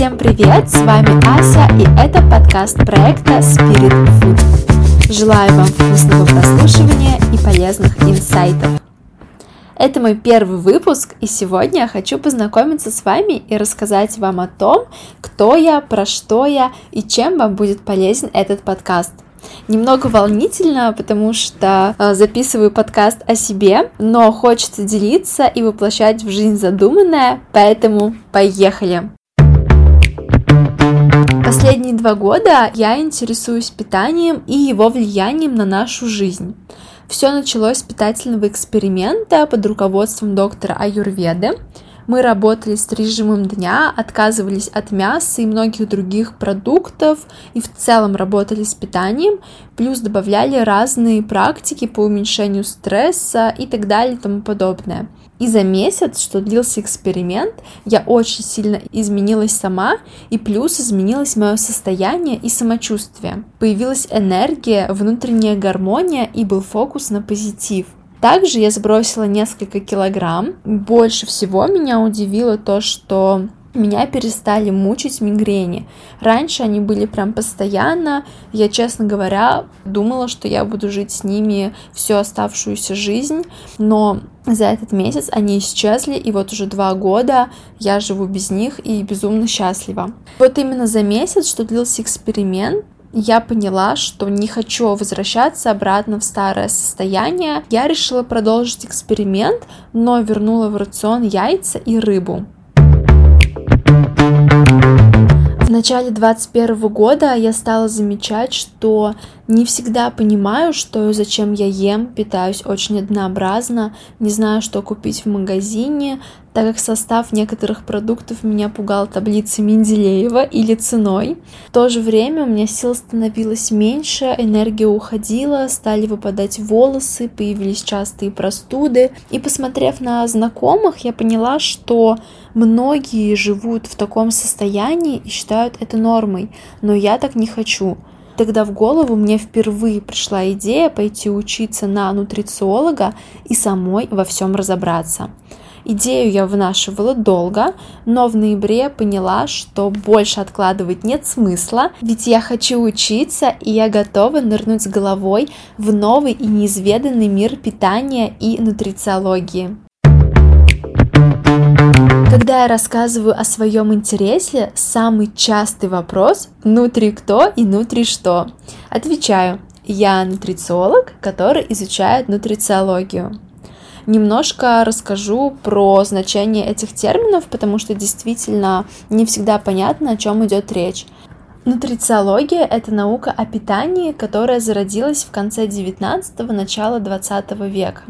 Всем привет, с вами Ася и это подкаст проекта Spirit Food. Желаю вам вкусного прослушивания и полезных инсайтов. Это мой первый выпуск, и сегодня я хочу познакомиться с вами и рассказать вам о том, кто я, про что я и чем вам будет полезен этот подкаст. Немного волнительно, потому что э, записываю подкаст о себе, но хочется делиться и воплощать в жизнь задуманное, поэтому поехали! Последние два года я интересуюсь питанием и его влиянием на нашу жизнь. Все началось с питательного эксперимента под руководством доктора Аюрведы. Мы работали с режимом дня, отказывались от мяса и многих других продуктов и в целом работали с питанием, плюс добавляли разные практики по уменьшению стресса и так далее и тому подобное. И за месяц, что длился эксперимент, я очень сильно изменилась сама, и плюс изменилось мое состояние и самочувствие. Появилась энергия, внутренняя гармония и был фокус на позитив. Также я сбросила несколько килограмм. Больше всего меня удивило то, что меня перестали мучить мигрени. Раньше они были прям постоянно. Я, честно говоря, думала, что я буду жить с ними всю оставшуюся жизнь, но за этот месяц они исчезли, и вот уже два года я живу без них и безумно счастлива. Вот именно за месяц, что длился эксперимент, я поняла, что не хочу возвращаться обратно в старое состояние. Я решила продолжить эксперимент, но вернула в рацион яйца и рыбу. Начале 2021 года я стала замечать, что не всегда понимаю, что и зачем я ем, питаюсь очень однообразно, не знаю, что купить в магазине, так как состав некоторых продуктов меня пугал таблицей Менделеева или ценой. В то же время у меня сил становилось меньше, энергия уходила, стали выпадать волосы, появились частые простуды. И посмотрев на знакомых, я поняла, что многие живут в таком состоянии и считают это нормой, но я так не хочу. Тогда в голову мне впервые пришла идея пойти учиться на нутрициолога и самой во всем разобраться. Идею я вынашивала долго, но в ноябре поняла, что больше откладывать нет смысла, ведь я хочу учиться, и я готова нырнуть с головой в новый и неизведанный мир питания и нутрициологии. Когда я рассказываю о своем интересе, самый частый вопрос «нутри кто и нутри что?». Отвечаю, я нутрициолог, который изучает нутрициологию. Немножко расскажу про значение этих терминов, потому что действительно не всегда понятно, о чем идет речь. Нутрициология – это наука о питании, которая зародилась в конце 19-го, начала 20 века.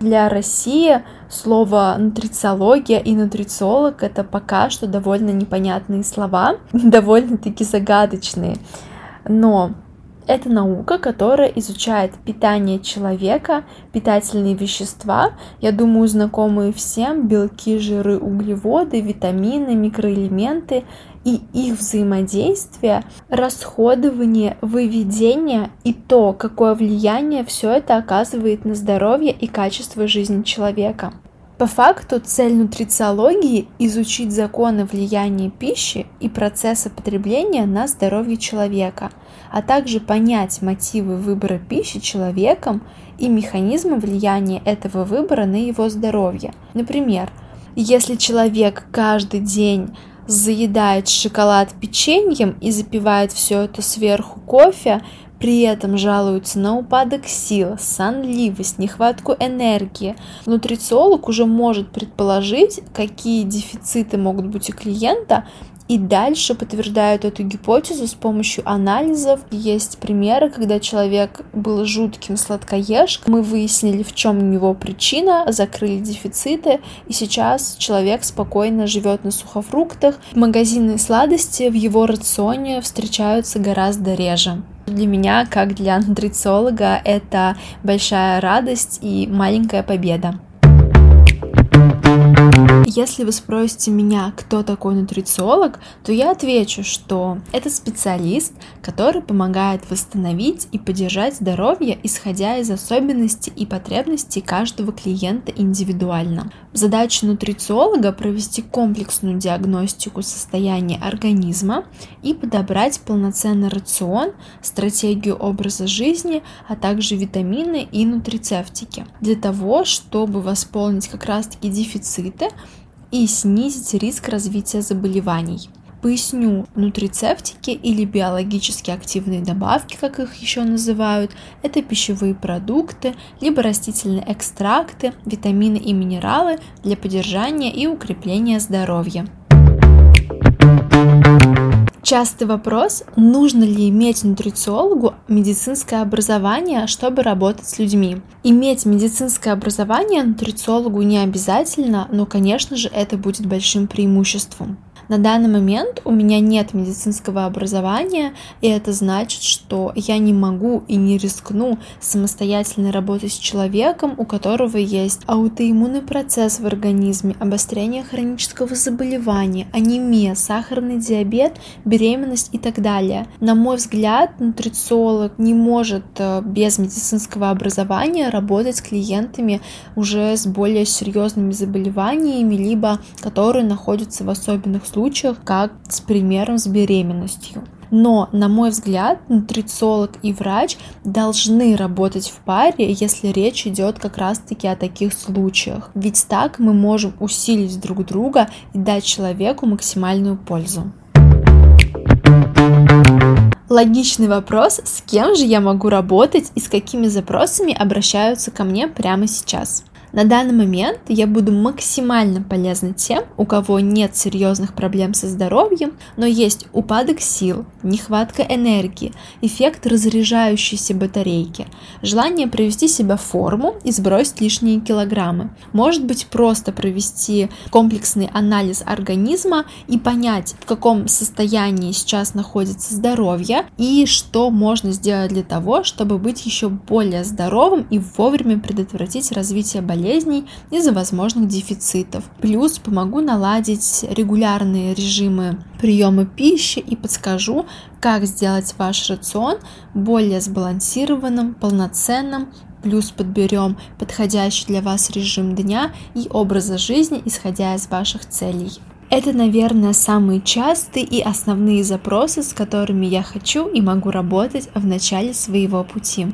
Для России слово нутрициология и нутрициолог – это пока что довольно непонятные слова, довольно-таки загадочные. Но это наука, которая изучает питание человека, питательные вещества, я думаю, знакомые всем, белки, жиры, углеводы, витамины, микроэлементы и их взаимодействие, расходование, выведение и то, какое влияние все это оказывает на здоровье и качество жизни человека. По факту цель нутрициологии – изучить законы влияния пищи и процесса потребления на здоровье человека, а также понять мотивы выбора пищи человеком и механизмы влияния этого выбора на его здоровье. Например, если человек каждый день заедает шоколад печеньем и запивает все это сверху кофе, при этом жалуются на упадок сил, сонливость, нехватку энергии. Нутрициолог уже может предположить, какие дефициты могут быть у клиента, и дальше подтверждают эту гипотезу с помощью анализов. Есть примеры, когда человек был жутким сладкоежкой, мы выяснили, в чем у него причина, закрыли дефициты, и сейчас человек спокойно живет на сухофруктах. Магазинные сладости в его рационе встречаются гораздо реже. Для меня, как для нутрициолога, это большая радость и маленькая победа. Если вы спросите меня, кто такой нутрициолог, то я отвечу, что это специалист, который помогает восстановить и поддержать здоровье, исходя из особенностей и потребностей каждого клиента индивидуально. Задача нутрициолога провести комплексную диагностику состояния организма и подобрать полноценный рацион, стратегию образа жизни, а также витамины и нутрицептики для того, чтобы восполнить как раз-таки дефициты и снизить риск развития заболеваний. Поясню, нутрицептики или биологически активные добавки, как их еще называют, это пищевые продукты, либо растительные экстракты, витамины и минералы для поддержания и укрепления здоровья. Частый вопрос, нужно ли иметь нутрициологу медицинское образование, чтобы работать с людьми. Иметь медицинское образование нутрициологу не обязательно, но, конечно же, это будет большим преимуществом. На данный момент у меня нет медицинского образования, и это значит, что я не могу и не рискну самостоятельно работать с человеком, у которого есть аутоиммунный процесс в организме, обострение хронического заболевания, анемия, сахарный диабет, беременность и так далее. На мой взгляд, нутрициолог не может э, без медицинского образования работать с клиентами уже с более серьезными заболеваниями, либо которые находятся в особенных случаях, как с примером с беременностью. Но, на мой взгляд, нутрициолог и врач должны работать в паре, если речь идет как раз-таки о таких случаях. Ведь так мы можем усилить друг друга и дать человеку максимальную пользу. Логичный вопрос, с кем же я могу работать и с какими запросами обращаются ко мне прямо сейчас. На данный момент я буду максимально полезна тем, у кого нет серьезных проблем со здоровьем, но есть упадок сил, нехватка энергии, эффект разряжающейся батарейки, желание привести себя в форму и сбросить лишние килограммы. Может быть просто провести комплексный анализ организма и понять, в каком состоянии сейчас находится здоровье и что можно сделать для того, чтобы быть еще более здоровым и вовремя предотвратить развитие болезни болезней из-за возможных дефицитов. Плюс помогу наладить регулярные режимы приема пищи и подскажу, как сделать ваш рацион более сбалансированным, полноценным, плюс подберем подходящий для вас режим дня и образа жизни, исходя из ваших целей. Это, наверное, самые частые и основные запросы, с которыми я хочу и могу работать в начале своего пути.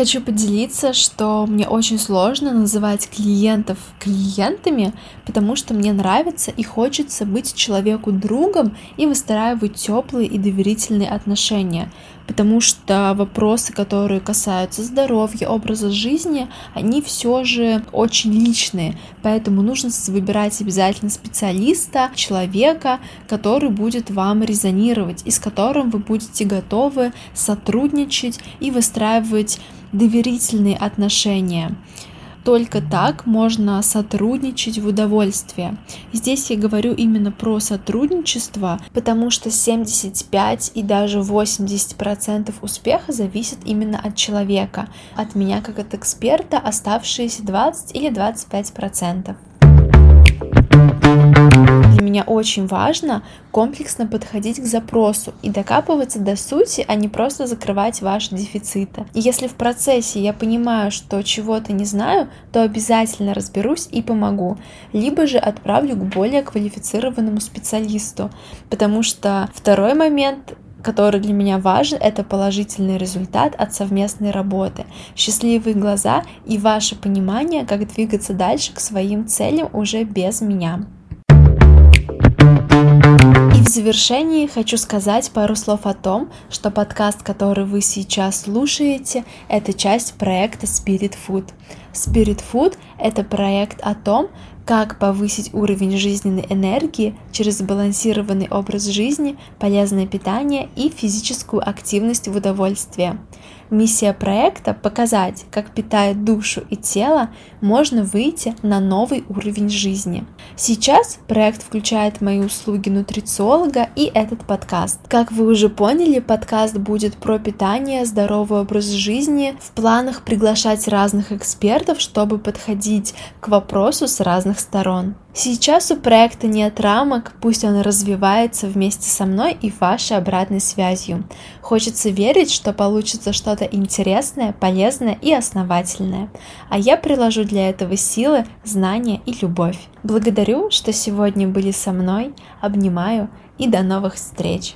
Хочу поделиться, что мне очень сложно называть клиентов клиентами, потому что мне нравится и хочется быть человеку другом и выстраивать теплые и доверительные отношения, потому что вопросы, которые касаются здоровья, образа жизни, они все же очень личные, поэтому нужно выбирать обязательно специалиста, человека, который будет вам резонировать и с которым вы будете готовы сотрудничать и выстраивать доверительные отношения. Только так можно сотрудничать в удовольствие. Здесь я говорю именно про сотрудничество, потому что 75 и даже 80% успеха зависит именно от человека. От меня как от эксперта оставшиеся 20 или 25% меня очень важно комплексно подходить к запросу и докапываться до сути, а не просто закрывать ваши дефициты. И если в процессе я понимаю, что чего-то не знаю, то обязательно разберусь и помогу. Либо же отправлю к более квалифицированному специалисту. Потому что второй момент который для меня важен, это положительный результат от совместной работы, счастливые глаза и ваше понимание, как двигаться дальше к своим целям уже без меня. Завершении хочу сказать пару слов о том, что подкаст, который вы сейчас слушаете, это часть проекта Spirit Food. Spirit Food — это проект о том, как повысить уровень жизненной энергии через сбалансированный образ жизни, полезное питание и физическую активность в удовольствие. Миссия проекта – показать, как питая душу и тело, можно выйти на новый уровень жизни. Сейчас проект включает мои услуги нутрициолога и этот подкаст. Как вы уже поняли, подкаст будет про питание, здоровый образ жизни, в планах приглашать разных экспертов, чтобы подходить к вопросу с разных сторон. Сейчас у проекта нет рамок, пусть он развивается вместе со мной и вашей обратной связью. Хочется верить, что получится что-то интересное, полезное и основательное. А я приложу для этого силы, знания и любовь. Благодарю, что сегодня были со мной, обнимаю и до новых встреч!